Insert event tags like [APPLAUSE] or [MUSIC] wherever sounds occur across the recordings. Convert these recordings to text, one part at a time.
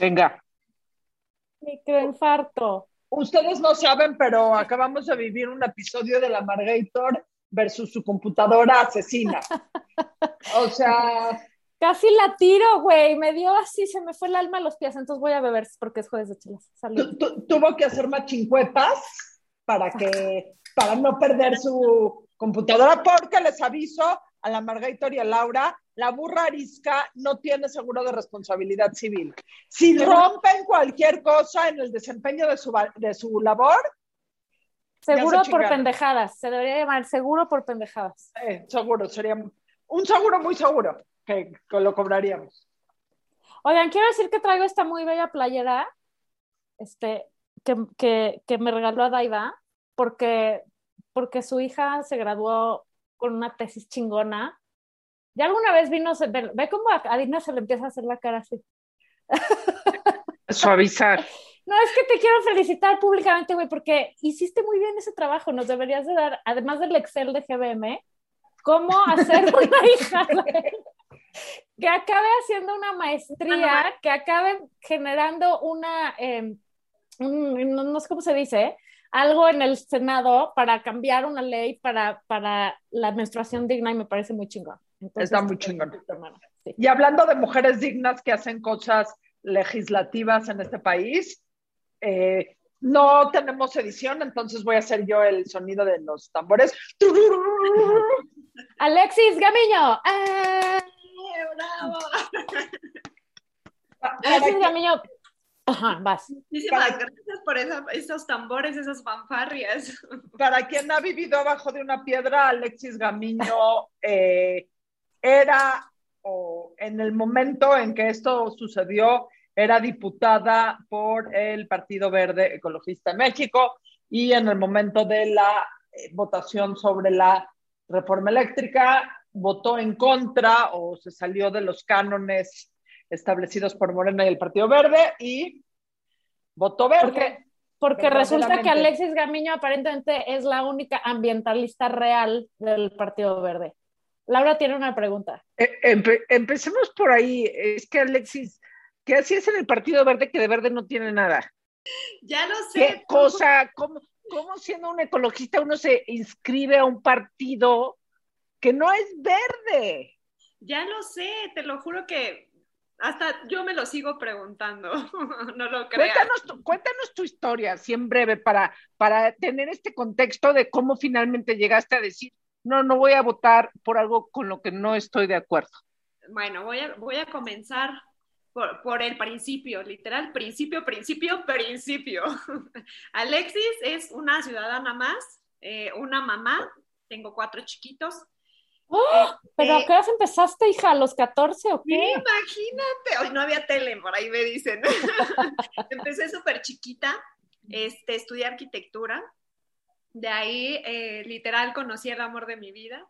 Venga. Microinfarto. Ustedes no saben, pero acabamos de vivir un episodio de la Margator versus su computadora asesina. [LAUGHS] O sea, Casi la tiro, güey. Me dio así, se me fue el alma a los pies. Entonces voy a beber porque es jueves de chelas. Salud. tu- tu- tuvo que hacer machincuetas para que para no perder su computadora, porque les aviso a la Margator y a Laura, la burra arisca no tiene seguro de responsabilidad civil. Si rompen cualquier cosa en el desempeño de su, de su labor, Seguro se por pendejadas. Se debería llamar seguro por pendejadas. eh, seguro, sería un seguro muy seguro que, que lo cobraríamos. Oigan, quiero decir que traigo esta muy bella playera este, que, que, que me regaló a Daiva porque, porque su hija se graduó con una tesis chingona. Ya alguna vez vino, ve, ve cómo a, a Dina se le empieza a hacer la cara así. [LAUGHS] Suavizar. No, es que te quiero felicitar públicamente, güey, porque hiciste muy bien ese trabajo. Nos deberías de dar, además del Excel de GBM, cómo [LAUGHS] hacer una hija, que acabe haciendo una maestría, que acabe generando una, eh, un- no, no sé cómo se dice, algo en el Senado para cambiar una ley para, para la menstruación digna y me parece muy chingón. Entonces, Está muy chingón. hermano, sí. Y hablando de mujeres dignas que hacen cosas legislativas en este país, eh, no tenemos edición, entonces voy a hacer yo el sonido de los tambores. [LAUGHS] Alexis Gamiño. ¡ah! ¡Bravo! Alexis Gamiño. Ajá, vas. Muchísimas Para- gracias por esa- esos tambores, esas fanfarrias. Para quien ha vivido abajo de una piedra, Alexis Gamiño eh, era, o en el momento en que esto sucedió, era diputada por el Partido Verde Ecologista de México y en el momento de la eh, votación sobre la reforma eléctrica votó en contra o se salió de los cánones establecidos por Morena y el Partido Verde y votó verde. Porque, porque resulta que. Alexis Gamiño aparentemente es la única ambientalista real del Partido Verde. Laura tiene una pregunta. Empe- empecemos por ahí. Es que Alexis, ¿qué hacías en el Partido Verde que de verde no tiene nada? Ya lo sé. ¿Qué cosa? ¿Cómo, cómo siendo un ecologista uno se inscribe a un partido que no es verde? Ya lo sé, te lo juro que hasta yo me lo sigo preguntando. [LAUGHS] no lo creas. Cuéntanos tu, cuéntanos tu historia, así en breve, para, para tener este contexto de cómo finalmente llegaste a decir, no, no voy a votar por algo con lo que no estoy de acuerdo. Bueno, voy a, voy a comenzar por, por el principio, literal, principio, principio, principio. [LAUGHS] Alexis es una ciudadana más, eh, una mamá, tengo cuatro chiquitos. ¡Oh! ¿Pero a Este, qué hora empezaste, hija? ¿A los 14 o qué? imagínate, hoy no había tele, por ahí me dicen. [LAUGHS] Empecé súper chiquita, este, estudié arquitectura, de ahí eh, literal conocí el amor de mi vida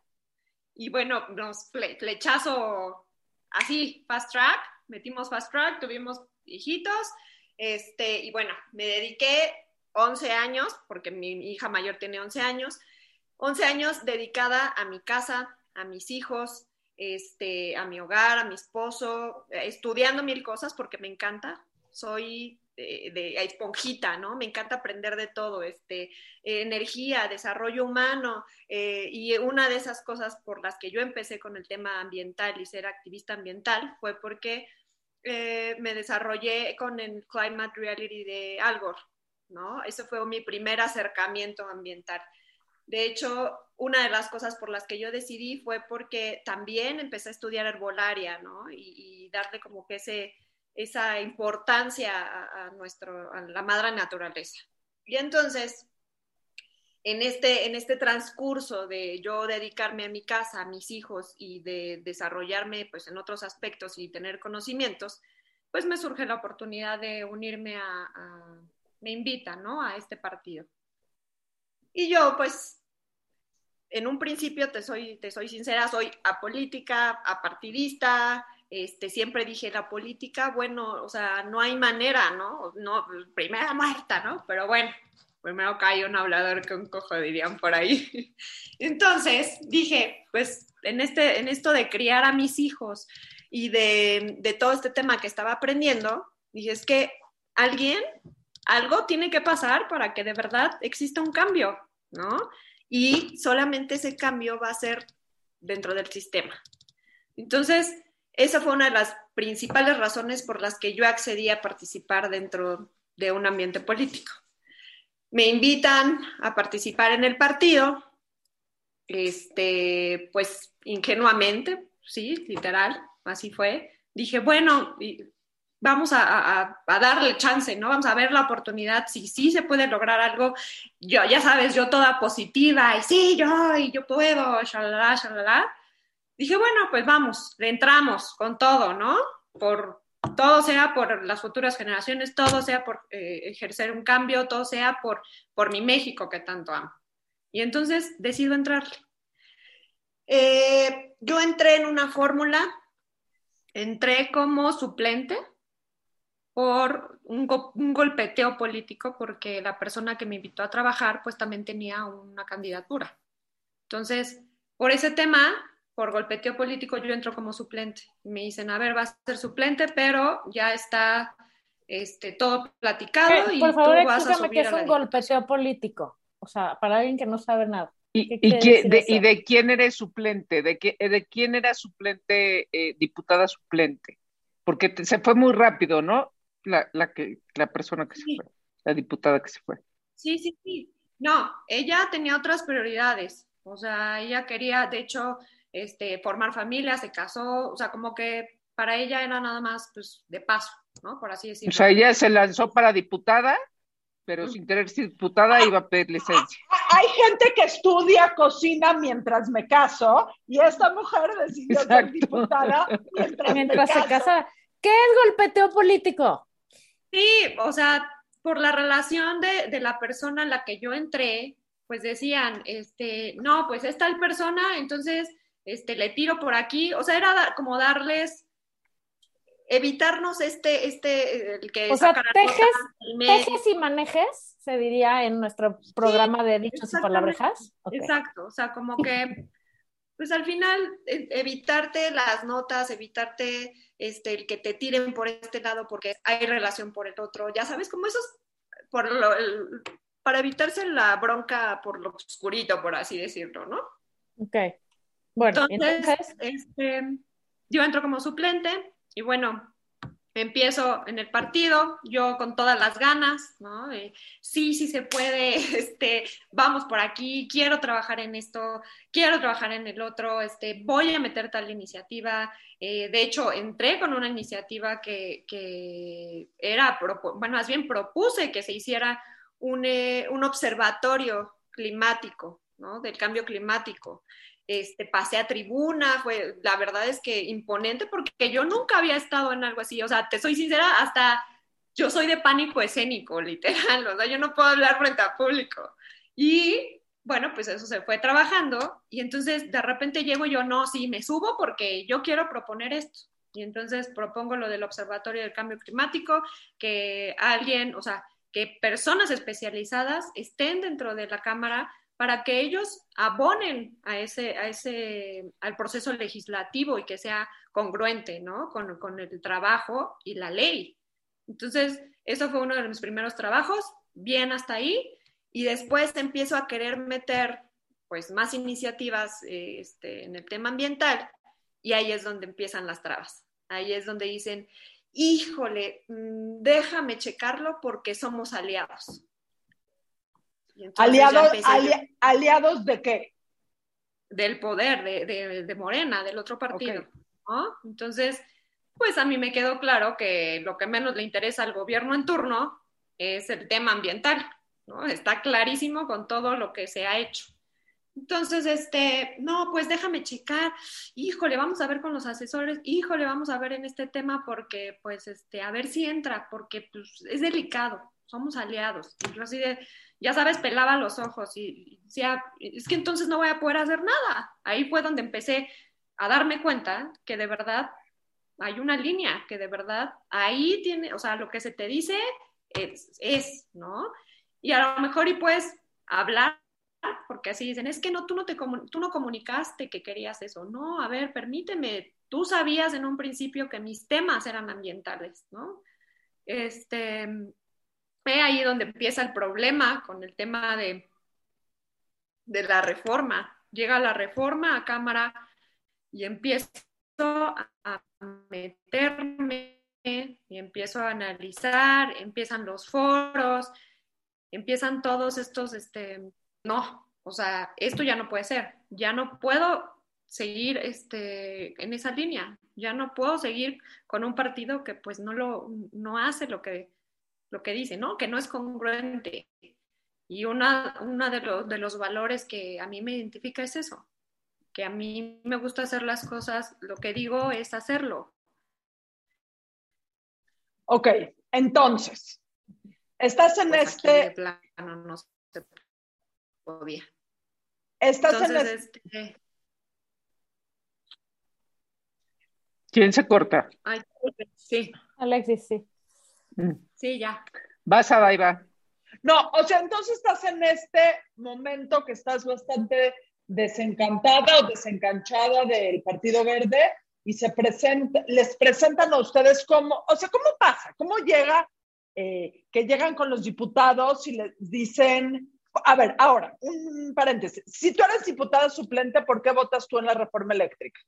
y bueno, nos fle- flechazo así, fast track, metimos fast track, tuvimos hijitos, este, y bueno, me dediqué 11 años, porque mi hija mayor tiene 11 años, 11 años dedicada a mi casa, a mis hijos, este, a mi hogar, a mi esposo, estudiando mil cosas porque me encanta. Soy de, de esponjita, ¿no? Me encanta aprender de todo, este, energía, desarrollo humano, eh, y una de esas cosas por las que yo empecé con el tema ambiental y ser activista ambiental fue porque eh, me desarrollé con el Climate Reality de Al ¿no? Ese fue mi primer acercamiento ambiental. De hecho, una de las cosas por las que yo decidí fue porque también empecé a estudiar herbolaria, ¿no? Y, y darle como que ese, esa importancia a, a, nuestro, a la madre naturaleza. Y entonces, en este, en este transcurso de yo dedicarme a mi casa, a mis hijos y de desarrollarme pues, en otros aspectos y tener conocimientos, pues me surge la oportunidad de unirme a, me invitan, ¿no? A este partido. Y yo, pues, en un principio, te soy, te soy sincera, soy apolítica, apartidista, este, siempre dije la política, bueno, o sea, no hay manera, ¿no? no primera muerta, ¿no? Pero bueno, primero cae un hablador que un cojo, dirían por ahí. [LAUGHS] Entonces, dije, pues, en, este, en esto de criar a mis hijos y de, de todo este tema que estaba aprendiendo, Dije, es que alguien, algo tiene que pasar para que de verdad exista un cambio, ¿no? Y solamente ese cambio va a ser dentro del sistema. Entonces, esa fue una de las principales razones por las que yo accedí a participar dentro de un ambiente político. Me invitan a participar en el partido, este, pues ingenuamente, sí, literal, así fue. Dije, bueno, vamos a, darle chance, ¿no? Vamos a ver la oportunidad, si sí se puede lograr algo. Yo, ya sabes, yo toda positiva, y sí, yo, y yo puedo, shalala, shalala. Dije, bueno, pues vamos, le entramos con todo, ¿no? Por todo sea por las futuras generaciones, todo sea por eh, ejercer un cambio, todo sea por, por mi México que tanto amo. Y entonces decido entrar. Eh, yo entré en una fórmula, entré como suplente por un, un, golpeteo político porque la persona que me invitó a trabajar pues también tenía una candidatura. Entonces, por ese tema, por golpeteo político, yo entro como suplente. Me dicen, a ver, vas a ser suplente, pero ya está este, todo platicado y por favor, tú vas a subir qué es un golpeteo político. O sea, para alguien que no sabe nada. ¿Y, y, de, ¿Y, de, quién eres suplente? ¿De, qué, de quién era suplente, eh, diputada suplente? Porque te, se fue muy rápido, ¿no? La, la, que, la persona que sí. se fue, la diputada que se fue. Sí, sí, sí. No, ella tenía otras prioridades. O sea, ella quería, de hecho, este, formar familia, se casó, o sea, como que para ella era nada más, pues, de paso, ¿no? Por así decirlo. O sea, ella se lanzó para diputada pero sin querer ser diputada iba a pedir licencia. Hay gente que estudia cocina mientras me caso y esta mujer decidió Exacto. ser diputada mientras, mientras me se casa. ¿Qué es golpeteo político? Sí, o sea, por la relación de, de, la persona en la que yo entré, pues decían, este, no, pues es tal persona, entonces este, le tiro por aquí, o sea, era como darles evitarnos este, este, el que o sea, tejes, tejes y manejes, se diría en nuestro programa sí, de dichos y palabrejas. Okay. Exacto, o sea, como que, pues al final, evitarte las notas, evitarte este, el que te tiren por este lado porque hay relación por el otro, ya sabes, como esos, por lo, el, para evitarse la bronca por lo oscurito, por así decirlo, ¿no? Ok. Bueno, entonces, entonces... Este, yo entro como suplente, y bueno, empiezo en el partido, yo con todas las ganas, ¿no? Eh, sí, sí se puede, [LAUGHS] este, vamos por aquí, quiero trabajar en esto, quiero trabajar en el otro, este, voy a meter tal iniciativa. Eh, de hecho, entré con una iniciativa que, que era, bueno, más bien propuse que se hiciera un, eh, un observatorio climático, ¿no? Del cambio climático este, pasé a tribuna, fue, la verdad es que imponente porque yo nunca había estado en algo así, o sea, te soy sincera, hasta yo soy de pánico escénico, [LAUGHS] literal, o yo no puedo hablar frente a público. Y bueno, pues eso se fue trabajando y entonces de repente llego yo, no, sí, me subo porque yo quiero proponer esto. Y entonces propongo lo del Observatorio del Cambio Climático, que alguien, o sea, que personas especializadas estén dentro de la Cámara para que ellos abonen a ese, a ese, al proceso legislativo y que sea congruente, ¿no? Con, con, el trabajo y la ley. Entonces, eso fue uno de mis primeros trabajos, bien hasta ahí, y después empiezo a querer meter, pues, más iniciativas eh, este, en el tema ambiental, y ahí es donde empiezan las trabas. Ahí es donde dicen, híjole, mm, déjame checarlo porque somos aliados. Aliados, ali, ¿Aliados de qué? Del poder, de, de, de Morena, del otro partido. Okay. ¿no? Entonces, pues a mí me quedó claro que lo que menos le interesa al gobierno en turno es el tema ambiental, ¿no? Está clarísimo con todo lo que se ha hecho. Entonces, este, no, pues déjame checar, híjole, vamos a ver con los asesores, híjole, vamos a ver en este tema porque, pues, este, a ver si entra, porque pues, es delicado, somos aliados. Y yo así de, ya sabes, pelaba los ojos y decía, es que entonces no voy a poder hacer nada. Ahí fue donde empecé a darme cuenta que de verdad hay una línea, que de verdad ahí tiene, o sea, lo que se te dice es, ¿no? Y a lo mejor y puedes hablar, porque así dicen, es que no, tú no, te tú no comunicaste que querías eso. No, a ver, permíteme, tú sabías en un principio que mis temas eran ambientales, ¿no? este, ve ahí donde empieza el problema con el tema de, de la reforma. Llega la reforma a Cámara y empiezo a meterme y empiezo a analizar, empiezan los foros, empiezan todos estos, este, no, o sea, esto ya no puede ser, ya no puedo seguir este, en esa línea, ya no puedo seguir con un partido que pues no, lo, no hace lo que, lo que dice, ¿no? Que no es congruente. Y una, una de, los, de los valores que a mí me identifica es eso, que a mí me gusta hacer las cosas, lo que digo es hacerlo. Ok, entonces, estás en Pues este, plano no se podía. estás en este, este, ¿Quién se corta? ay, sí, Alexis, sí. Mm. sí, ya. Vas a Daiva. no, o sea, entonces estás en este momento que estás bastante desencantada o desencanchada del Partido Verde y se presenta, les presentan a ustedes cómo, o sea, ¿cómo pasa? ¿Cómo llega eh, que llegan con los diputados y les dicen, a ver, ahora, un paréntesis, si tú eres diputada suplente, ¿por qué votas tú en la reforma eléctrica?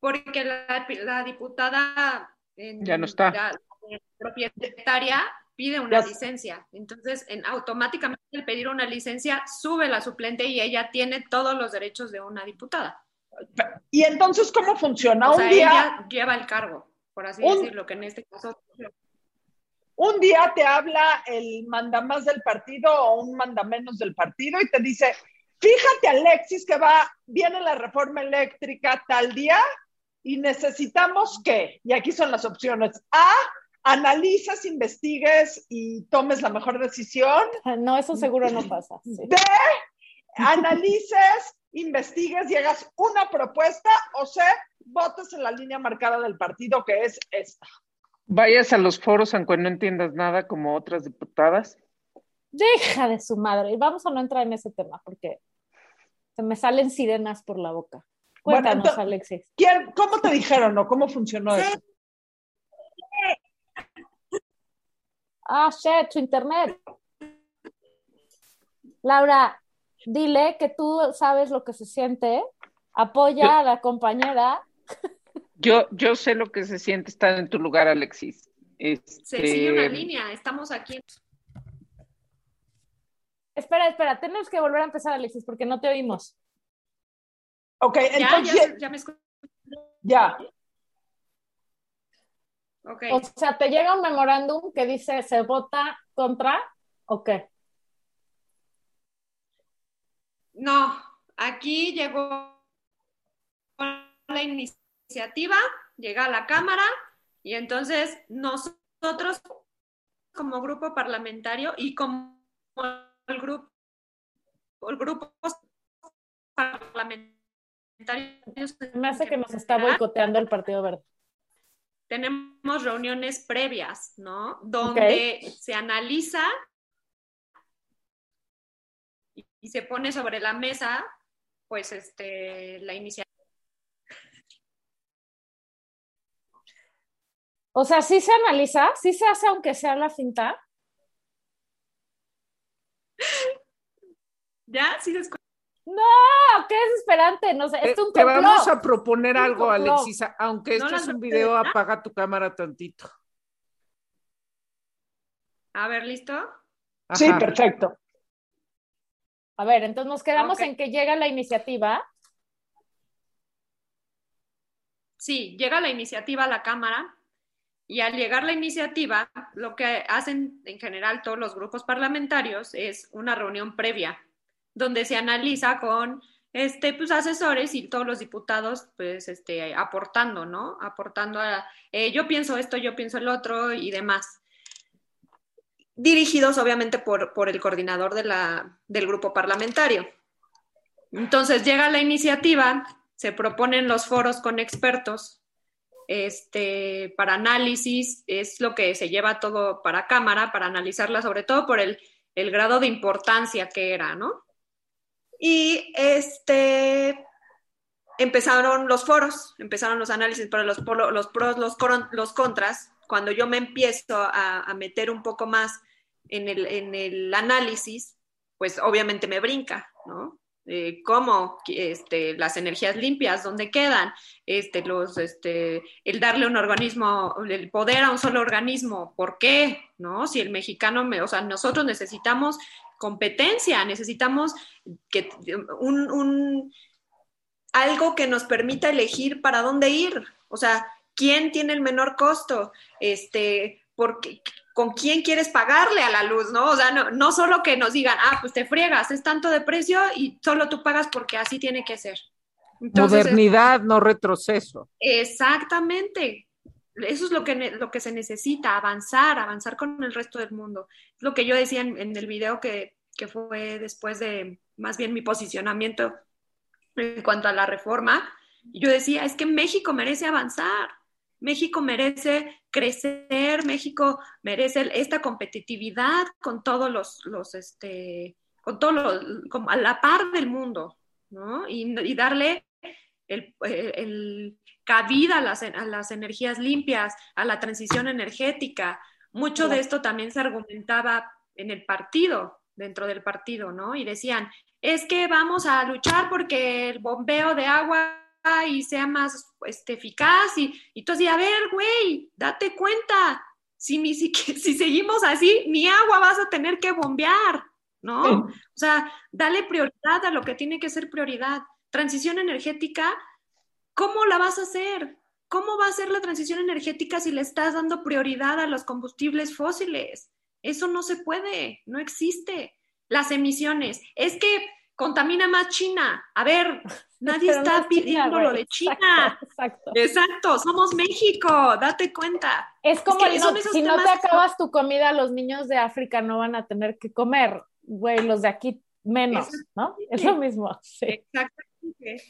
Porque la, la diputada en- Ya no está. la- la propietaria pide una Ya- licencia. Entonces, en, automáticamente al pedir una licencia, sube la suplente y ella tiene todos los derechos de una diputada. Y entonces, ¿cómo funciona? O un día... ella lleva el cargo, por así Un- decirlo, que en este caso un día te habla el mandamás del partido o un mandamenos del partido y te dice, fíjate Alexis que va, viene la reforma eléctrica tal día y necesitamos que, y aquí son las opciones, A, analices, investigues y tomes la mejor decisión, No, eso seguro no pasa. sí. B, analices, investigues y hagas una propuesta o C, votes en la línea marcada del partido que es esta. Vayas a los foros aunque no entiendas nada como otras diputadas. Deja de su madre. Y vamos a no entrar en ese tema porque se me salen sirenas por la boca. Bueno, Cuéntanos, entonces- Alexis. ¿Quién, ¿Cómo te dijeron o cómo funcionó Sí. eso? Ah, shit, su internet. Laura, dile que tú sabes lo que se siente. Apoya a la compañera. [LAUGHS] Yo, yo sé lo que se siente estar en tu lugar, Alexis. se Este, sigue una línea. Estamos aquí. Espera, espera, tenemos que volver a empezar, Alexis, porque no te oímos. Ok, Ya, entonces, ya, ya me escucho. ya. Ok. O sea, te llega un memorándum que dice se vota contra o qué. No, aquí llegó la iniciativa, llega a la Cámara y entonces nosotros como grupo parlamentario y como el grupo, el grupo parlamentario Me hace que nos está boicoteando el Partido Verde. tenemos reuniones previas, ¿no? Donde se analiza y, y se pone sobre la mesa, pues, este, la iniciativa. O sea, sí se analiza, sí se hace aunque sea la finta. [LAUGHS] ¿Ya? ¿Sí se escucha? ¡No! ¡Qué desesperante! No sé, te, es un te complot. vamos a proponer Un algo, complot. Alexis. Aunque esto es un video, apaga tu cámara tantito. A ver, ¿listo? Sí, perfecto. A ver, entonces nos quedamos en que llega la iniciativa. Sí, llega la iniciativa a la Cámara y al llegar la iniciativa, lo que hacen en general todos los grupos parlamentarios es una reunión previa, donde se analiza con este, pues, asesores y todos los diputados, pues, este, aportando, ¿no? Aportando a, eh, yo pienso esto, yo pienso el otro y demás. Dirigidos, obviamente, por, por el coordinador de la, del grupo parlamentario. Entonces, llega la iniciativa, se proponen los foros con expertos este, para análisis, es lo que se lleva todo para cámara, para analizarla, sobre todo por el, el grado de importancia que era, ¿no? Y este, empezaron los foros, empezaron los análisis para los, los pros, los, los contras, cuando yo me empiezo a, a meter un poco más en el, en el análisis, pues obviamente me brinca, ¿no? Eh, cómo este, las energías limpias, dónde quedan, este, los, este, el darle un organismo, el poder a un solo organismo, ¿por qué? ¿No? Si el mexicano, me, o sea, nosotros necesitamos competencia, necesitamos que, un, un, algo que nos permita elegir para dónde ir, o sea, quién tiene el menor costo, este, porque, con quién quieres pagarle a la luz, ¿no? O sea, no, no, solo que nos digan, ah, pues te friegas, es tanto de precio y solo tú pagas porque así tiene que ser. Modernidad, no retroceso. Exactamente. Eso es lo que, lo que se necesita, avanzar, avanzar con el resto del mundo. Es lo que yo decía en, el video que, que fue después de más bien mi posicionamiento en cuanto a la reforma. Yo decía, es que México merece avanzar. México merece crecer, México merece esta competitividad con todos los, los este, con todos los, como a la par del mundo, ¿no? Y darle el, el, cabida a las, a las energías limpias, a la transición energética. Mucho de esto también se argumentaba en el partido, dentro del partido, ¿no? Y decían, es que vamos a luchar porque el bombeo de agua y sea más este, eficaz. Y, y así, a ver, güey, date cuenta, si, si, si seguimos así, ni agua vas a tener que bombear, ¿no? Sí. O sea, dale prioridad a lo que tiene que ser prioridad. Transición energética, ¿cómo la vas a hacer? ¿Cómo va a ser la transición energética si le estás dando prioridad a los combustibles fósiles? Eso no se puede, no existe. Las emisiones, es que contamina más China. A ver, [LAUGHS] nadie Pero está no pidiendo China, lo de China. Exacto, exacto, exacto, somos México, date cuenta. Es como es que no, si no te acabas tu comida, los niños de África no van a tener que comer, güey, los de aquí menos, ¿no? Es lo mismo. Sí. Exactamente.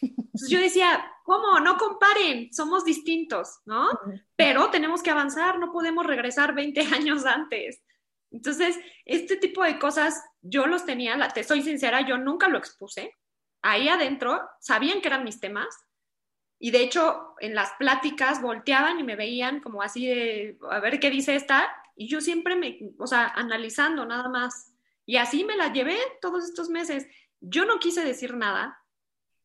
Entonces yo decía, ¿cómo? No comparen, somos distintos, ¿no? Pero tenemos que avanzar, no podemos regresar 20 [LAUGHS] años antes. Entonces, este tipo de cosas yo los tenía, la, te soy sincera, yo nunca lo expuse. Ahí adentro sabían que eran mis temas y de hecho en las pláticas volteaban y me veían como así de, a ver qué dice esta y yo siempre me, o sea, analizando nada más. Y así me la llevé todos estos meses. Yo no quise decir nada,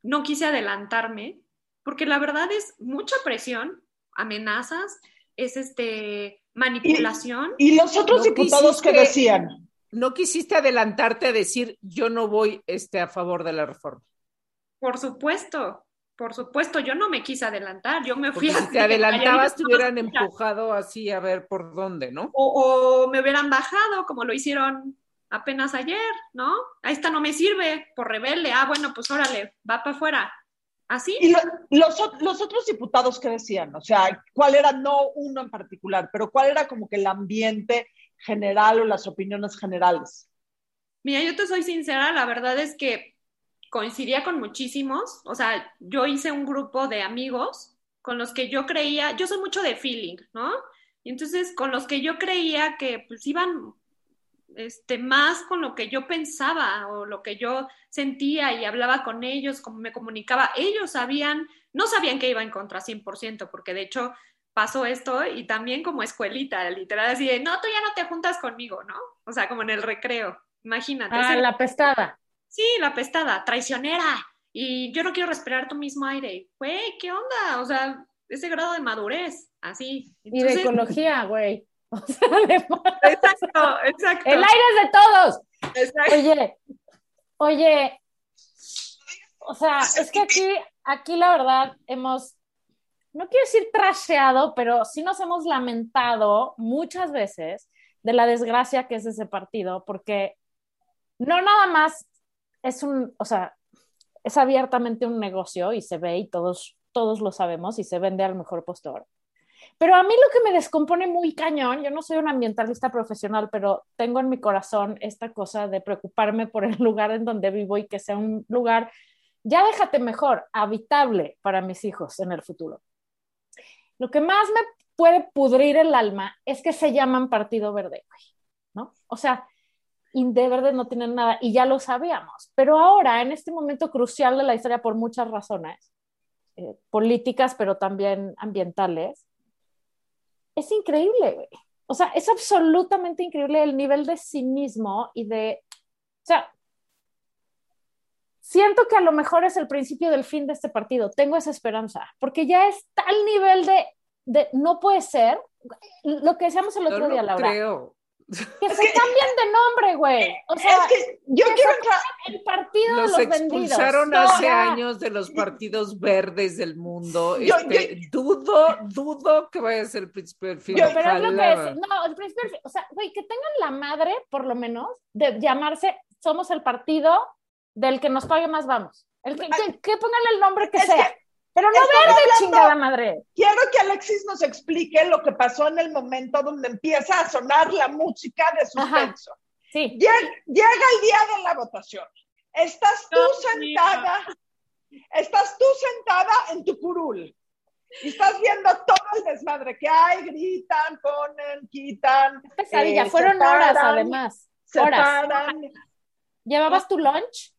no quise adelantarme, porque la verdad es mucha presión, amenazas, es este manipulación. ¿Y, y los otros no diputados que decían? No quisiste adelantarte a decir yo no voy este, a favor de la reforma. Por supuesto, por supuesto, yo no me quise adelantar, yo me fui Porque a... Si te adelantabas, te hubieran empujado así a ver por dónde, ¿no? O, o, me hubieran bajado, como lo hicieron apenas ayer, ¿no? Ahí está, no me sirve, por rebelde, ah, bueno, pues órale, va para afuera. ¿Así? ¿Y lo, los, los, otros diputados qué decían? O sea, ¿cuál era, no uno en particular, pero cuál era como que el ambiente general o las opiniones generales? Mira, yo te soy sincera, la verdad es que coincidía con muchísimos, o sea, yo hice un grupo de amigos con los que yo creía, yo soy mucho de feeling, ¿no? Y entonces con los que yo creía que pues iban este, más con lo que yo pensaba o lo que yo sentía y hablaba con ellos, como me comunicaba, ellos sabían, no sabían que iba en contra 100%, porque de hecho pasó esto y también como escuelita, literal, así de, no, tú ya no te juntas conmigo, ¿no? O sea, como en el recreo, imagínate. Ah, la pestada. Sí, la pestada, traicionera. Y yo no quiero respirar tu mismo aire. Güey, ¿qué onda? O sea, ese grado de madurez, así. Entonces, y de ecología, güey. [LAUGHS] O sea, [LAUGHS] de... Exacto, exacto. El aire es de todos. Exacto. Oye, oye, o sea, es que aquí, aquí la verdad hemos, no quiero decir trasheado, pero sí nos hemos lamentado muchas veces de la desgracia que es ese partido, porque no nada más es un, o sea, es abiertamente un negocio y se ve y todos, todos lo sabemos y se vende al mejor postor. Pero a mí lo que me descompone muy cañón, yo no soy un ambientalista profesional, pero tengo en mi corazón esta cosa de preocuparme por el lugar en donde vivo y que sea un lugar, ya déjate mejor, habitable para mis hijos en el futuro. Lo que más me puede pudrir el alma es que se llaman Partido Verde, ¿no? O sea, y de verde no tienen nada y ya lo sabíamos. Pero ahora, en este momento crucial de la historia, por muchas razones, eh, políticas, pero también ambientales, es increíble, güey. O sea, es absolutamente increíble el nivel de cinismo y de, o sea, siento que a lo mejor es el principio del fin de este partido, tengo esa esperanza, porque ya es tal nivel de, de no puede ser, lo que decíamos el otro no día, Laura. creo. Que se cambien de nombre, güey. O sea, es que yo que quiero entrar. el partido Los de los vendidos. expulsaron No, hace años de los partidos verdes del mundo. Yo- Este, dudo, dudo que vaya a ser el príncipe del fin. Yo- Pero es lo que es, no, el principio, o sea, güey, que tengan la madre, por lo menos, de llamarse, somos el partido del que nos pague más vamos. El que, que, que pongan el nombre que Es sea. Pero no estamos verde, hablando- chingada madre. Quiero que Alexis nos explique lo que pasó en el momento donde empieza a sonar la música de suspenso. Sí. Llega, llega el día de la votación. Estás tú Dios sentada, estás tú sentada en tu curul. Y estás viendo todo el desmadre que hay, gritan, ponen, quitan. Pesadilla, eh, fueron separan, horas además. Horas. Separan. ¿Llevabas tu lunch?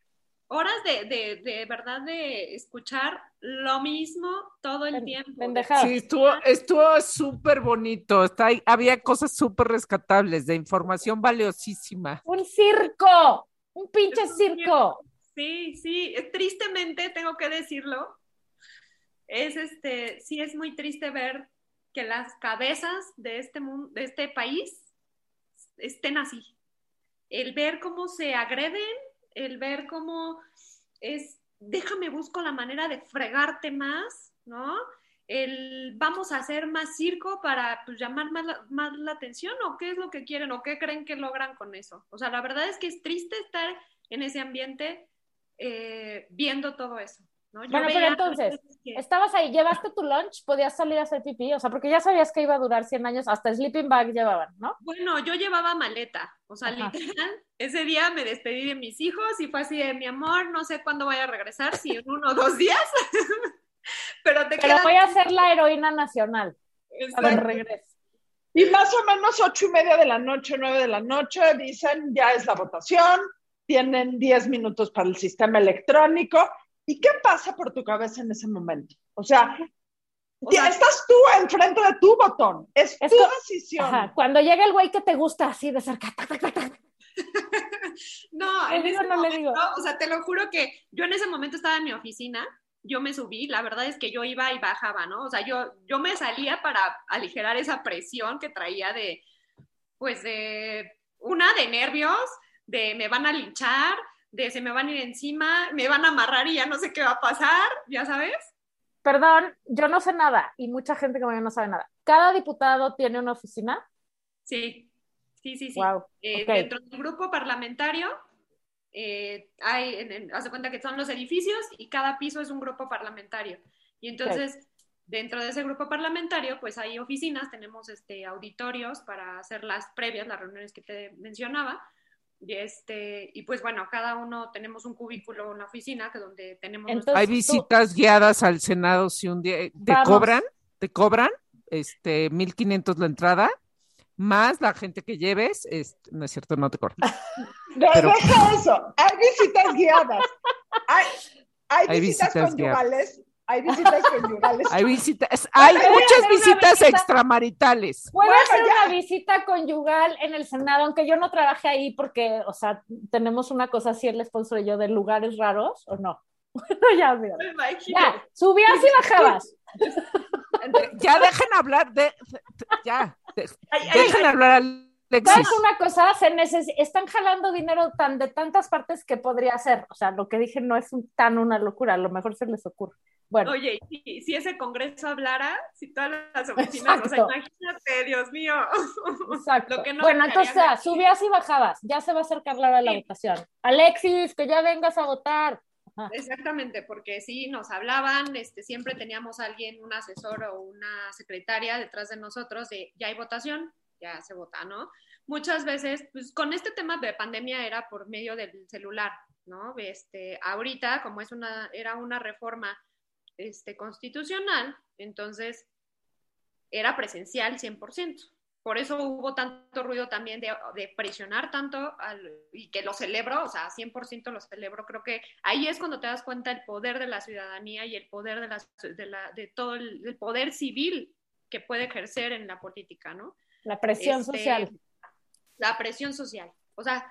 Horas de, de, de verdad de escuchar lo mismo todo el tiempo. pendejada. Sí, estuvo, estuvo súper bonito. Está ahí- había cosas súper rescatables, de información valiosísima. Un circo, un pinche un circo. Sí, sí, tristemente tengo que decirlo. Es este, sí es muy triste ver que las cabezas de este mundo, de este país estén así. El ver cómo se agreden, el ver cómo es, déjame busco la manera de fregarte más, ¿no? El vamos a hacer más circo para pues, llamar más la, atención o qué es lo que quieren o qué creen que logran con eso. O sea, la verdad es que es triste estar en ese ambiente eh, viendo todo eso. ¿No? Yo Bueno, pero entonces, que- Estabas ahí, llevaste tu lunch, podías salir a hacer pipí, o sea, porque ya sabías que iba a durar 100 años, hasta sleeping bag llevaban, ¿no? Bueno, yo llevaba maleta, o sea, Ajá. literal, ese día me despedí de mis hijos y fue así de mi amor, no sé cuándo vaya a regresar, si en uno o dos días, [LAUGHS] pero te Pero voy a ser la heroína nacional cuando regrese. Y más o menos ocho y media de la noche, nueve de la noche, dicen ya es la votación, tienen diez minutos para el sistema electrónico. ¿Y qué pasa por tu cabeza en ese momento? O sea, O sea, estás tú enfrente de tu botón, es, Es tu decisión. Ajá, cuando llega el güey que te gusta así de cerca. tac, tac, tac, tac. [LAUGHS] No, ¿Le en digo ese no le momento, digo? o sea, te lo juro que yo en ese momento estaba en mi oficina, yo me subí, la verdad es que yo iba y bajaba, ¿no? O sea, yo, yo me salía para aligerar esa presión que traía de, pues, de, una, de nervios, de me van a linchar, de se me van a ir encima, me van a amarrar y ya no sé qué va a pasar, ya sabes. Perdón, yo no sé nada y mucha gente como yo no sabe nada. ¿Cada diputado tiene una oficina? Sí, sí, sí, sí. Wow. Eh, ok. Dentro del grupo parlamentario eh, hay, en, en- haz de cuenta que son los edificios y cada piso es un grupo parlamentario. Y entonces, dentro de ese grupo parlamentario, pues hay oficinas, tenemos este, auditorios para hacer las previas, las reuniones que te mencionaba. Y, este, y pues bueno, cada uno tenemos un cúbiculo en la oficina que donde tenemos Entonces, Hay tú- visitas guiadas al Senado si un día te Vamos. cobran, te cobran este 1500 la entrada, más la gente que lleves, este, no es cierto, no te cobran. [LAUGHS] No, Pero- deja eso. Hay visitas guiadas. Hay, hay Hay visitas, visitas conyugales. Hay visitas conyugales. Hay visitas, hay muchas visitas visita. extramaritales. Puede Bueno, ser ya. una visita conyugal en el Senado, aunque yo no trabajé ahí porque, o sea, tenemos una cosa así, el sponsor y yo, de lugares raros, ¿o no? [LAUGHS] Bueno, ya, mira. Ya, subías y bajabas. Ya dejen hablar de, ya, de- Ay, ay, dejen hablar a Alexis. ¿Sabes una cosa? Se neces- están jalando dinero tan de tantas partes que podría ser. O sea, lo que dije no es un- tan una locura, a lo mejor se les ocurre. Bueno, Oye, si, si ese congreso hablara, si todas las oficinas, o sea, imagínate, Dios mío. [LAUGHS] exacto. lo que no bueno, entonces, subías y bajabas. Ya se va a acercar la hora de la Sí. votación. Alexis, que ya vengas a votar. Exactamente, porque sí, nos hablaban, este, siempre teníamos a alguien, un asesor o una secretaria detrás de nosotros de ya hay votación, ya se vota, ¿no? Muchas veces, pues con este tema de pandemia era por medio del celular, ¿no? Este, ahorita, como es una, era una reforma este, constitucional, entonces era presencial 100%. Por eso hubo tanto ruido también de, de presionar tanto al- y que lo celebro, o sea, 100% lo celebro. Creo que ahí es cuando te das cuenta el poder de la ciudadanía y el poder de, la, de, la- de todo el, el poder civil que puede ejercer en la política, ¿no? La presión Este, social. La presión social. O sea,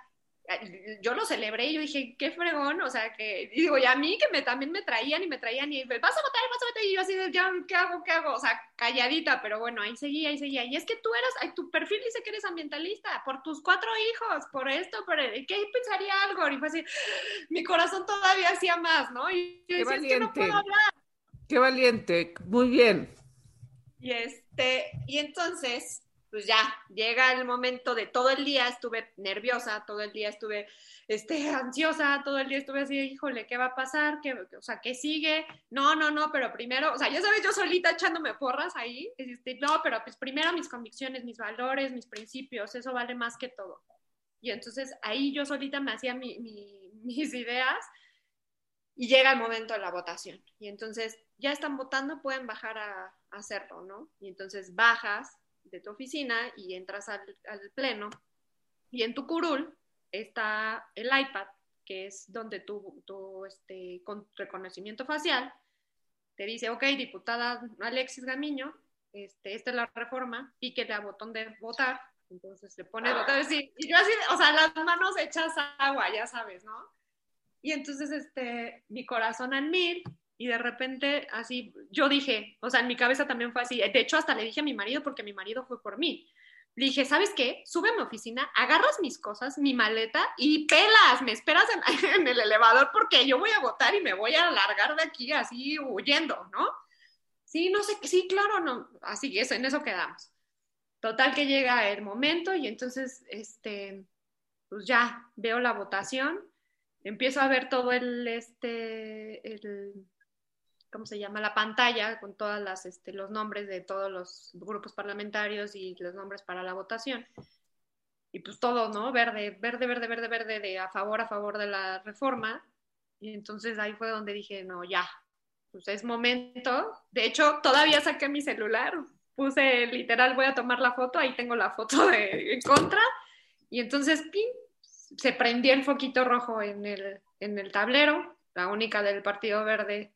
yo lo celebré y yo dije, qué fregón, o sea, que, y digo, y a mí que me, también me traían y me traían y vas a votar, vas a votar, y yo así de, ya, ¿qué hago, qué hago? O sea, calladita, pero bueno, ahí seguía, ahí seguía. Y es que tú eras, ay, tu perfil dice que eres ambientalista, por tus cuatro hijos, por esto, por el, ¿qué pensaría algo? Y fue así, mi corazón todavía hacía más, ¿no? Y yo Qué decía, es que no puedo hablar. Qué valiente, muy bien. Y este, y entonces, pues ya, llega el momento de todo el día estuve nerviosa, todo el día estuve este, [LAUGHS] ansiosa, todo el día estuve así, híjole, ¿qué va a pasar? ¿Qué, o sea, ¿qué sigue? No, no, no, pero primero, o sea, ya sabes, yo solita echándome porras ahí, este, no, pero pues primero mis convicciones, mis valores, mis principios, eso vale más que todo. Y entonces ahí yo solita me hacía mi- mi- [LAUGHS] mis ideas y llega el momento de la votación. Y entonces ya están votando, pueden bajar a hacerlo, ¿no? Y entonces bajas de tu oficina y entras al, al pleno y en tu curul está el iPad, que es donde tu, tu este, con reconocimiento facial te dice, ok, diputada Alexis Gamiño, este, esta es la reforma, píquele a botón de votar, entonces le pone votar, sí, y yo así, o sea, las manos hechas agua, ya sabes, ¿no? Y entonces, este, mi corazón al mil, y de repente, así, yo dije, o sea, en mi cabeza también fue así, de hecho, hasta le dije a mi marido, porque mi marido fue por mí, le dije, ¿sabes qué? Sube a mi oficina, agarras mis cosas, mi maleta y pelas, me esperas en, [LAUGHS] el elevador porque yo voy a votar y me voy a largar de aquí así huyendo, ¿no? Sí, no sé, sí, claro, no, así, eso, en eso quedamos. Total que llega el momento y entonces, este, pues ya veo la votación, empiezo a ver todo el, este, el, ¿cómo se llama? La pantalla con todas las, este, los nombres de todos los grupos parlamentarios y los nombres para la votación. Y pues todo, ¿no? Verde, verde, verde, verde, verde, de a favor, a favor de la reforma. Y entonces ahí fue donde dije, no, ya, pues es momento. De hecho, todavía saqué mi celular, puse literal, voy a tomar la foto, ahí tengo la foto de en contra. Y entonces, ¡pim! se prendió el foquito rojo en el, en el tablero, la única del Partido Verde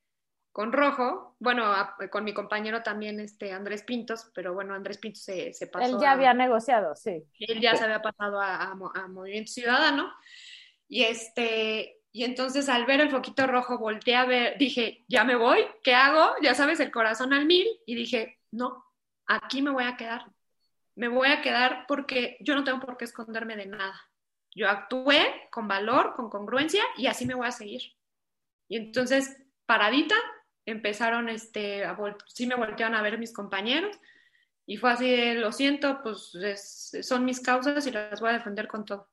con rojo, bueno, a- con mi compañero también, este Andrés Pintos, pero bueno, Andrés Pintos se, se pasó. Él ya a- había negociado, sí. él ya se había pasado a, a Movimiento Ciudadano. Y este, y entonces al ver el foquito rojo volteé a ver, dije, ya me voy, ¿qué hago? Ya sabes, el corazón al mil. Y dije, no, aquí me voy a quedar. Me voy a quedar porque yo no tengo por qué esconderme de nada. Yo actué con valor, con congruencia y así me voy a seguir. Y entonces, paradita, empezaron, este, a sí me voltearon a ver mis compañeros y fue así, de, lo siento, pues es- son mis causas y las voy a defender con todo.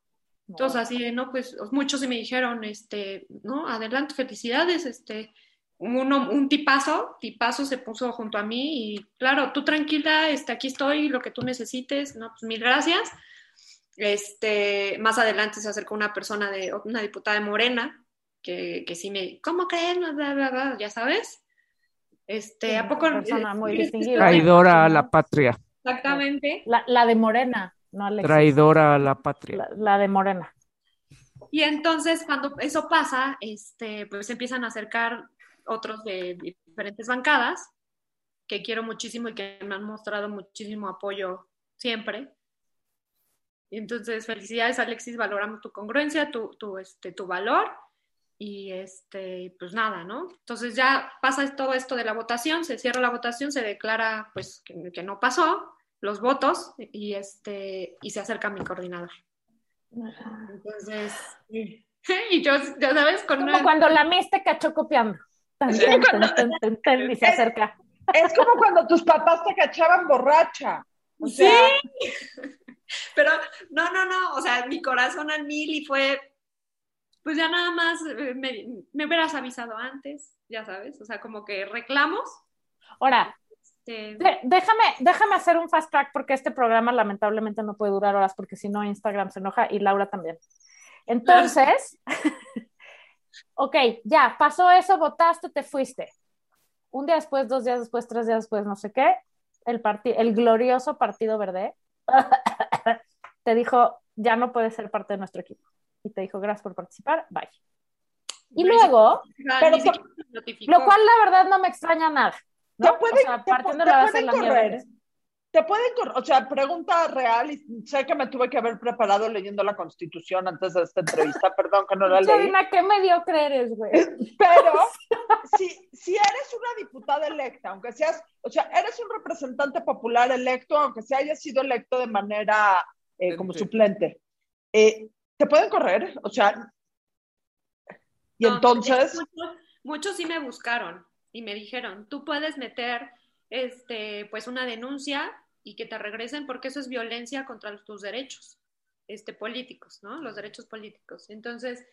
Entonces, así, de, no, pues muchos sí me dijeron, este, no, adelante, felicidades, este, uno, un tipazo, tipazo se puso junto a mí y claro, tú tranquila, este, aquí estoy, lo que tú necesites, no, pues mil gracias. Este, más adelante se acercó una persona de, una diputada de Morena, que, que sí me, ¿cómo creen? Bla, bla, bla, ya sabes. Este, ¿a poco? Una persona muy Sí, distinguida. Traidora a la patria. Exactamente. La, la de Morena, no Alexis. Traidora a la patria. La, la de Morena. Y entonces cuando eso pasa, este, pues se empiezan a acercar otros de diferentes bancadas que quiero muchísimo y que me han mostrado muchísimo apoyo siempre. Y entonces, felicidades Alexis, valoramos tu congruencia, tu, tu, este, tu valor y este, pues nada, ¿no? Entonces ya pasa todo esto de la votación, se cierra la votación, se declara pues que, que no pasó los votos y, este, y se acerca mi coordinador. Entonces, [LAUGHS] y yo, ya sabes, con Como una- cuando la Miss te cachó copiando. Tan, tan, tan, tan, tan, tan, y se acerca. Es como cuando tus papás te cachaban borracha. O sea, [LAUGHS] Pero no, no, no, o sea, mi corazón al mil y fue, pues ya nada más eh, me, me hubieras avisado antes, ya sabes, o sea, como que reclamos. Ahora, este, déjame, déjame hacer un fast track porque este programa lamentablemente no puede durar horas porque si no Instagram se enoja y Laura también. Entonces, [LAUGHS] ok, ya, pasó eso, votaste, te fuiste. Un día después, dos días después, tres días después, no sé qué, el, el glorioso Partido Verde [LAUGHS] te dijo, ya no puedes ser parte de nuestro equipo. Y te dijo, gracias por participar, bye. Y luego, pero notificó. lo cual la verdad no me extraña nada. ¿no? Te pueden- o sea, te te pueden mierda correr. que te pueden, o sea, pregunta real, y sé que me tuve que haber preparado leyendo la Constitución antes de esta entrevista, [LAUGHS] perdón que no la leí. Sabina, qué mediocre eres, güey. [LAUGHS] Pero [LAUGHS] si, si eres una diputada electa, aunque seas, o sea, eres un representante popular electo, aunque se haya sido electo de manera eh, como suplente, eh, ¿te pueden correr? O sea, y entonces... Muchos, muchos sí me buscaron y me dijeron, tú puedes meter este, pues una denuncia y que te regresen porque eso es violencia contra tus derechos este, políticos, ¿no? Los derechos políticos. Entonces,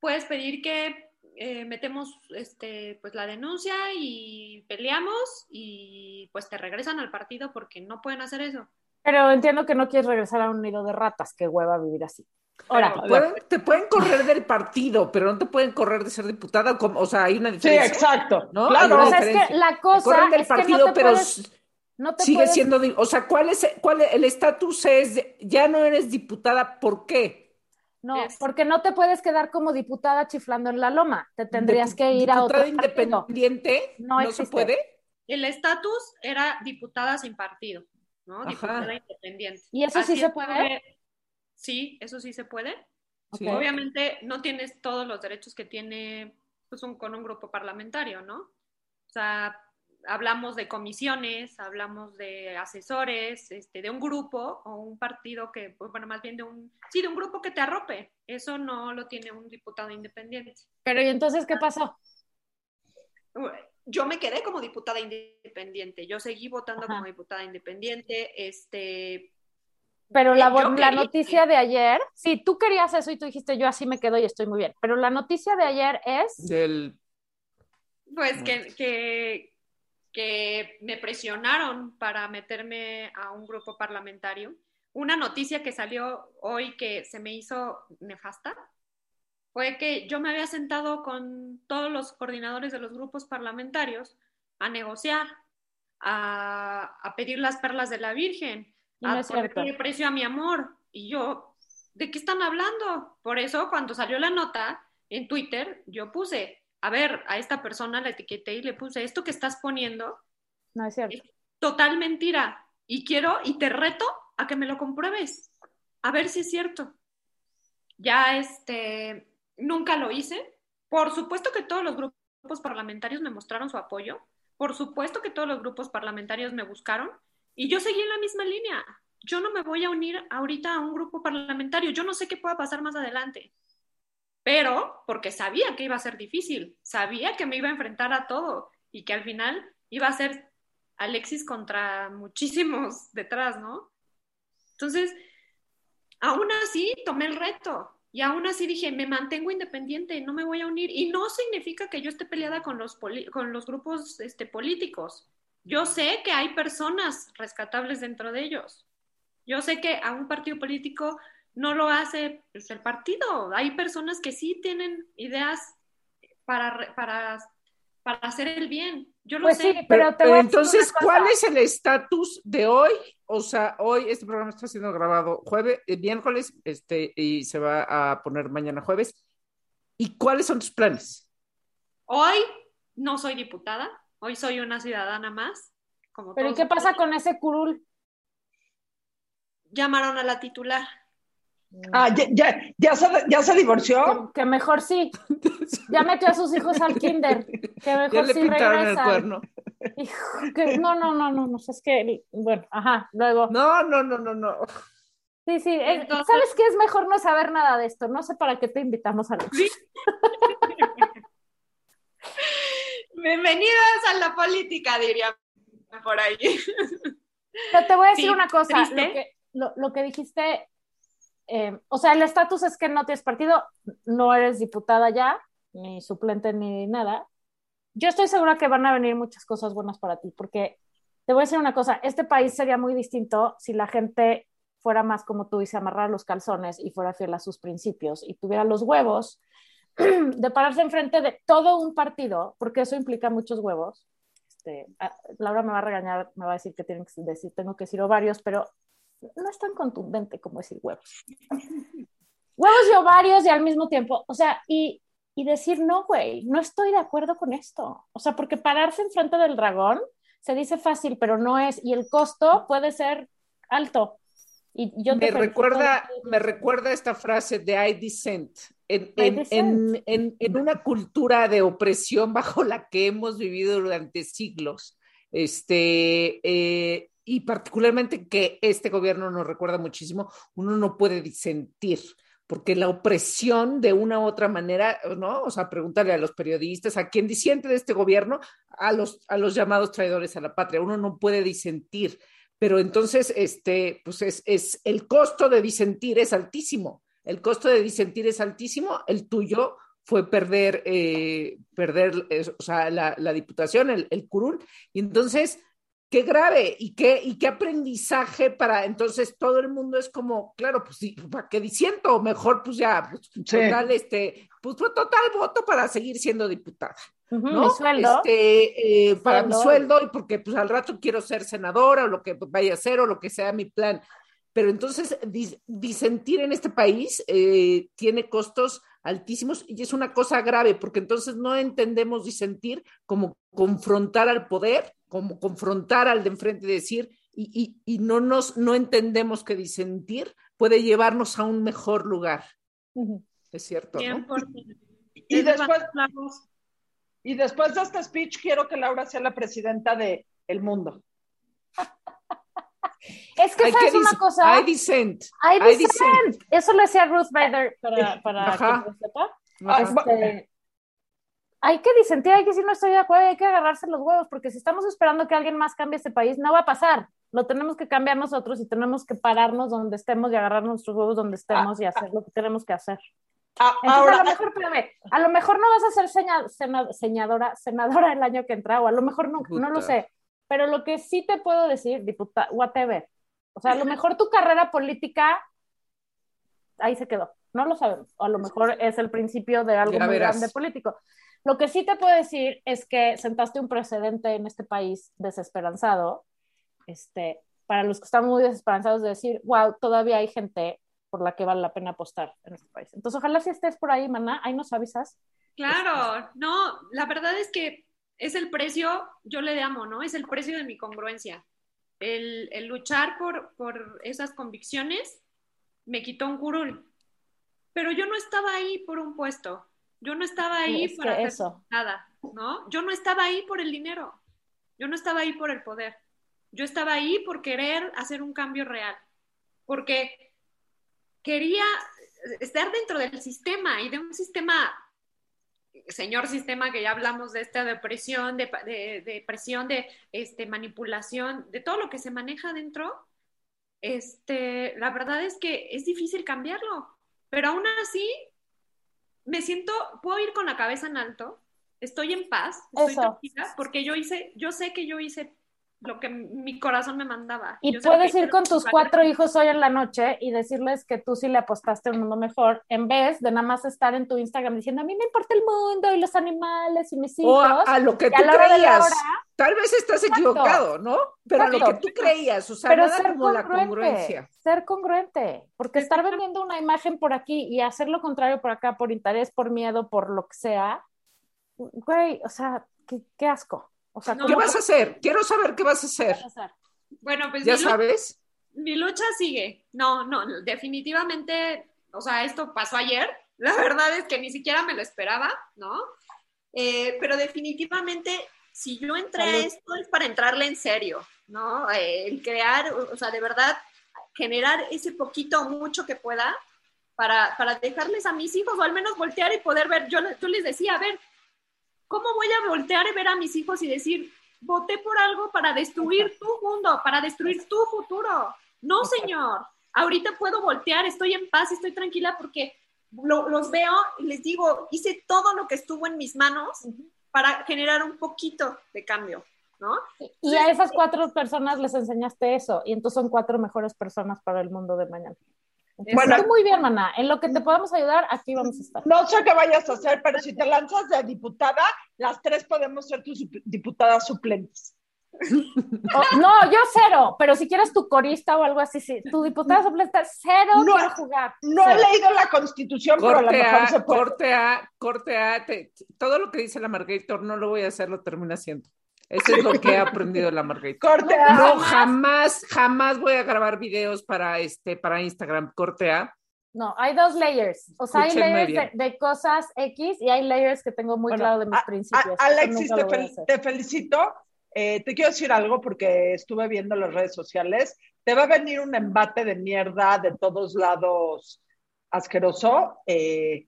puedes pedir que eh, metemos este, pues la denuncia y peleamos y pues te regresan al partido porque no pueden hacer eso. Pero entiendo que no quieres regresar a un nido de ratas, que hueva vivir así. Ahora, te pueden correr del partido, pero no te pueden correr de ser diputada, o sea, hay una diferencia. Sí, exacto. ¿no? Claro, o sea, es que la cosa corren del partido, pero Sigue siendo, o sea, ¿cuál es, cuál el estatus es, ya no eres diputada, ¿por qué? No, porque no te puedes quedar como diputada chiflando en la loma, te tendrías que ir a otro independiente, no, no se puede. El estatus era diputada sin partido, ¿no? Diputada independiente. ¿Y eso sí se puede? Sí, eso sí se puede. Obviamente no tienes todos los derechos que tiene pues, un, con un grupo parlamentario, ¿no? O sea, hablamos de comisiones, hablamos de asesores, este, de un grupo o un partido que, pues, bueno, más bien de un, sí, de un grupo que te arrope. Eso no lo tiene un diputado independiente. Pero ¿y entonces qué pasó? Yo me quedé como diputada independiente, yo seguí votando como diputada independiente, este... Pero la, eh, la noticia de ayer, sí, tú querías eso y tú dijiste, yo así me quedo y estoy muy bien, pero la noticia de ayer es... Del... Pues que, que, que me presionaron para meterme a un grupo parlamentario. Una noticia que salió hoy que se me hizo nefasta fue que yo me había sentado con todos los coordinadores de los grupos parlamentarios a negociar, a, pedir las perlas de la Virgen, a ponerle precio a mi amor. Y yo, ¿de qué están hablando? Por eso, cuando salió la nota en Twitter, yo puse, a ver, a esta persona la etiqueté y le puse, esto que estás poniendo no es cierto. total mentira. Y quiero, y te reto a que me lo compruebes, a ver si es cierto. Ya este, nunca lo hice. Por supuesto que todos los grupos parlamentarios me mostraron su apoyo. Por supuesto que todos los grupos parlamentarios me buscaron. Y yo seguí en la misma línea. Yo no me voy a unir ahorita a un grupo parlamentario. Yo no sé qué pueda pasar más adelante pero porque sabía que iba a ser difícil, sabía que me iba a enfrentar a todo y que al final iba a ser Alexis contra muchísimos [LAUGHS] detrás, ¿no? Entonces, aún así tomé el reto y aún así dije, me mantengo independiente, no me voy a unir. Y no significa que yo esté peleada con los, con los grupos este, políticos. Yo sé que hay personas rescatables dentro de ellos. Yo sé que a un partido político no lo hace pues, el partido. Hay personas que sí tienen ideas para, para, para hacer el bien. Yo lo pues sé. pero, entonces, ¿cuál es el estatus de hoy? O sea, hoy este programa está siendo grabado jueves, eh, miércoles, este, y se va a poner mañana jueves. ¿Y cuáles son tus planes? Hoy no soy diputada, hoy soy una ciudadana más. Como ¿Pero qué pasa con ese curul? Llamaron a la titular. Ah, ya, ya, ya, se, ya se divorció. Que, mejor sí. Ya metió a sus hijos al kinder. Que mejor ya le sí pintaron el cuerno. que, no, no, no, no, no, es que, bueno, ajá, luego. No, no, no, no, no. Sí, sí, ¿sabes qué? Es mejor no saber nada de esto. No sé para qué te invitamos a ¿Sí? [LAUGHS] [LAUGHS] Bienvenidas a la política, diría por ahí. Pero te voy a decir una cosa. Lo que, lo, lo que dijiste eh, o sea, el estatus es que no tienes partido, no eres diputada ya, ni suplente ni nada. Yo estoy segura que van a venir muchas cosas buenas para ti, porque te voy a decir una cosa, este país sería muy distinto si la gente fuera más como tú y se amarrara los calzones y fuera fiel a sus principios y tuviera los huevos [CLEARS THROAT] de pararse enfrente de todo un partido, porque eso implica muchos huevos. Este, ah, Laura me va a regañar, me va a decir que tienen que decir, tengo que decir ovarios, pero no es tan contundente como decir huevos. [LAUGHS] huevos y ovarios y al mismo tiempo, o sea, y, y decir, no, güey, no estoy de acuerdo con esto. O sea, porque pararse enfrente del dragón se dice fácil, pero no es, y el costo puede ser alto. Y yo me recuerda, me recuerda esta frase de I dissent. En, en, en, en, una cultura de opresión [LAUGHS] bajo la que hemos vivido durante siglos, este, eh, y particularmente que este gobierno nos recuerda muchísimo, uno no puede disentir, porque la opresión de una u otra manera, ¿no? O sea, pregúntale a los periodistas, a quien disiente de este gobierno, a los, a los llamados traidores a la patria, uno no puede disentir, pero entonces, este, pues es, es el costo de disentir es altísimo, el costo de disentir es altísimo, el tuyo fue perder, eh, perder o sea, la, la diputación, el, el, curul. Y entonces, qué grave y qué, y qué aprendizaje para entonces todo el mundo es como, claro, pues sí, ¿para qué diciendo? Mejor pues ya, pues, sí. total, este, pues total voto para seguir siendo diputada. Uh -huh, ¿no? ¿Mi sueldo? Este, eh, para mi sueldo y porque pues al rato quiero ser senadora o lo que vaya a ser o lo que sea mi plan. Pero entonces dis disentir en este país eh, tiene costos altísimos y es una cosa grave porque entonces no entendemos disentir como confrontar al poder, como confrontar al de enfrente y decir, y, y, y no nos no entendemos que disentir puede llevarnos a un mejor lugar. Uh -huh. Es cierto. ¿no? Y, después, y después de este speech quiero que Laura sea la presidenta de el mundo. Es que sabes una cosa. I dissent. I dissent. I dissent. Eso lo decía Ruth Bader para, para Ajá. que lo sepa. Este, hay que disentir, hay que decir no estoy de acuerdo, hay que agarrarse los huevos, porque si estamos esperando que alguien más cambie este país, no va a pasar. Lo tenemos que cambiar nosotros y tenemos que pararnos donde estemos y agarrar nuestros huevos donde estemos y hacer lo que tenemos que hacer. Ah, Entonces, ahora, a, lo mejor, espérame, a lo mejor no vas a ser seña, sena, senadora, senadora el año que entra, o a lo mejor no, no lo sé. Pero lo que sí te puedo decir, diputada, whatever, o sea, a lo mejor tu carrera política ahí se quedó, no lo sabemos. O a lo mejor es el principio de algo ya muy verás. grande político. Lo que sí te puedo decir es que sentaste un precedente en este país desesperanzado, este, para los que están muy desesperanzados de decir, wow, todavía hay gente por la que vale la pena apostar en este país. Entonces, ojalá si estés por ahí, maná, ahí nos avisas. Claro, no, la verdad es que es el precio, yo le amo, ¿no? Es el precio de mi congruencia el, el luchar por, por, esas convicciones me quitó un curul. Pero yo no estaba ahí por un puesto, yo no estaba ahí sí, para hacer eso. nada, ¿no? Yo no estaba ahí por el dinero, yo no estaba ahí por el poder, yo estaba ahí por querer hacer un cambio real, porque quería estar dentro del sistema y de un sistema señor sistema que ya hablamos de esta depresión, de, de, de este, manipulación, de todo lo que se maneja dentro, este, la verdad es que es difícil cambiarlo, pero aún así me siento, puedo ir con la cabeza en alto, estoy en paz, estoy Eso. tranquila, porque yo hice, yo sé que yo hice lo que mi corazón me mandaba. Y puedes ir con tus cuatro hijos hoy en la noche y decirles que tú sí le apostaste a un mundo mejor, en vez de nada más estar en tu Instagram diciendo, a mí me importa el mundo y los animales y mis hijos. O a, a lo que tú creías. Hora, Tal vez estás exacto, equivocado, ¿no? Pero exacto, a lo que tú creías, o sea, pero nada ser como la congruencia. Ser congruente, porque estar vendiendo una imagen por aquí y hacer lo contrario por acá, por interés, por miedo, por lo que sea, güey, o sea, qué, qué asco. O sea, ¿Qué vas a hacer? Quiero saber qué vas a hacer. Vas a hacer? Bueno, pues ya mi sabes. Lucha, mi lucha sigue. No, no, definitivamente, o sea, esto pasó ayer. [LAUGHS] La verdad es que ni siquiera me lo esperaba, ¿no? Eh, pero definitivamente, si yo entré a esto es para entrarle en serio, ¿no? Eh, el crear, o sea, de verdad, generar ese poquito mucho que pueda para, para dejarles a mis hijos, o al menos voltear y poder ver. Yo, yo les decía, a ver, ¿cómo voy a voltear y ver a mis hijos y decir, voté por algo para destruir tu mundo, para destruir tu futuro? No, señor. Ahorita puedo voltear, estoy en paz, estoy tranquila porque lo, los veo y les digo, hice todo lo que estuvo en mis manos para generar un poquito de cambio, ¿no? Y a esas cuatro personas les enseñaste eso, y entonces son cuatro mejores personas para el mundo de mañana. Bueno, muy bien, Maná. En lo que te podamos ayudar, aquí vamos a estar. No sé qué vayas a hacer, pero si te lanzas de diputada, las tres podemos ser tus diputadas suplentes. Oh, no, yo cero, pero si quieres tu corista o algo así, sí. Tu diputada suplente cero no, quiero jugar. No cero. he leído la constitución, corte pero a lo mejor a, se puede. Corte A, corte A, te, todo lo que dice la Margator no lo voy a hacer, lo termina haciendo. Eso es lo que he aprendido la Margarita. Corte No, jamás, jamás voy a grabar videos para este, para Instagram, corte A. No, hay dos layers. O sea, hay layers de, cosas X y hay layers que tengo muy Bueno, claro de mis a- principios. a- Alexis, te, fel- felicito. Eh, te quiero decir algo porque estuve viendo las redes sociales. Te va a venir un embate de mierda de todos lados asqueroso. Eh,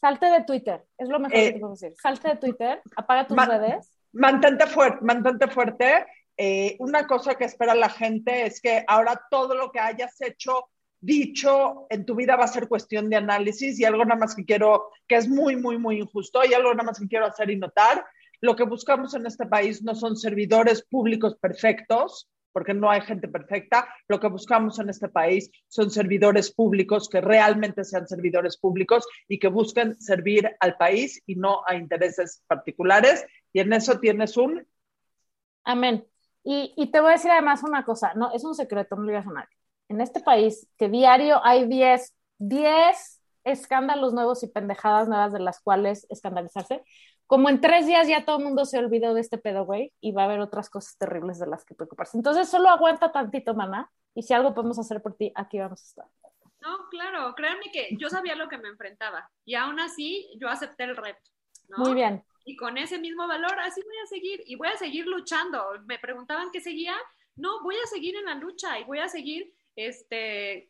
Salte de Twitter, es lo mejor Eh, que te puedo decir. Salte de Twitter, apaga tus redes. Mantente fuerte, mantente fuerte. Eh, una cosa que espera la gente es que ahora todo lo que hayas hecho, dicho en tu vida va a ser cuestión de análisis y algo nada más que quiero, que es muy, muy, muy injusto y algo nada más que quiero hacer y notar. Lo que buscamos en este país no son servidores públicos perfectos, porque no hay gente perfecta. Lo que buscamos en este país son servidores públicos que realmente sean servidores públicos y que busquen servir al país y no a intereses particulares. Y en eso tienes un Amén. Y, y te voy a decir además una cosa, no, es un secreto, no lo digas a nadie. En este país, que diario hay 10, 10 escándalos nuevos y pendejadas nuevas de las cuales escandalizarse, como en tres días ya todo el mundo se olvidó de este pedo, güey, y va a haber otras cosas terribles de las que preocuparse. Entonces, solo aguanta tantito, mamá, y si algo podemos hacer por ti, aquí vamos a estar. No, claro, créanme que yo sabía lo que me enfrentaba y aún así yo acepté el reto. ¿No? Muy bien. Y con ese mismo valor, así voy a seguir y voy a seguir luchando. Me preguntaban qué seguía. No, voy a seguir en la lucha y voy a seguir este,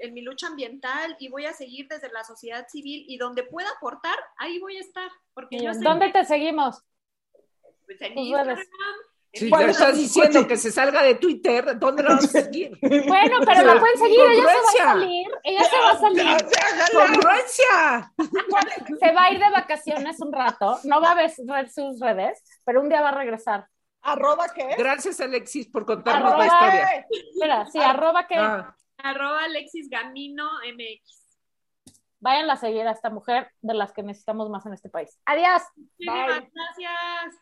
en mi lucha ambiental y voy a seguir desde la sociedad civil y donde pueda aportar, ahí voy a estar. Porque yo ¿Dónde te seguimos? pues, en Instagram, ya es estás diciendo que se salga de Twitter, ¿dónde lo vamos a seguir? [LAUGHS] Bueno, pero la pueden seguir, ella se va a salir, ella se va a salir. ¡Congruencia! [LAUGHS] se va a ir de vacaciones un rato, no va a ver, sus redes, pero un día va a regresar. arroba qué? Gracias, Alexis, por contarnos Arroba- la historia. Mira, sí, arroba que Ah, arroba Alexis Gamino MX. vayan a seguir a esta mujer de las que necesitamos más en este país. Adiós. Muchísimas gracias.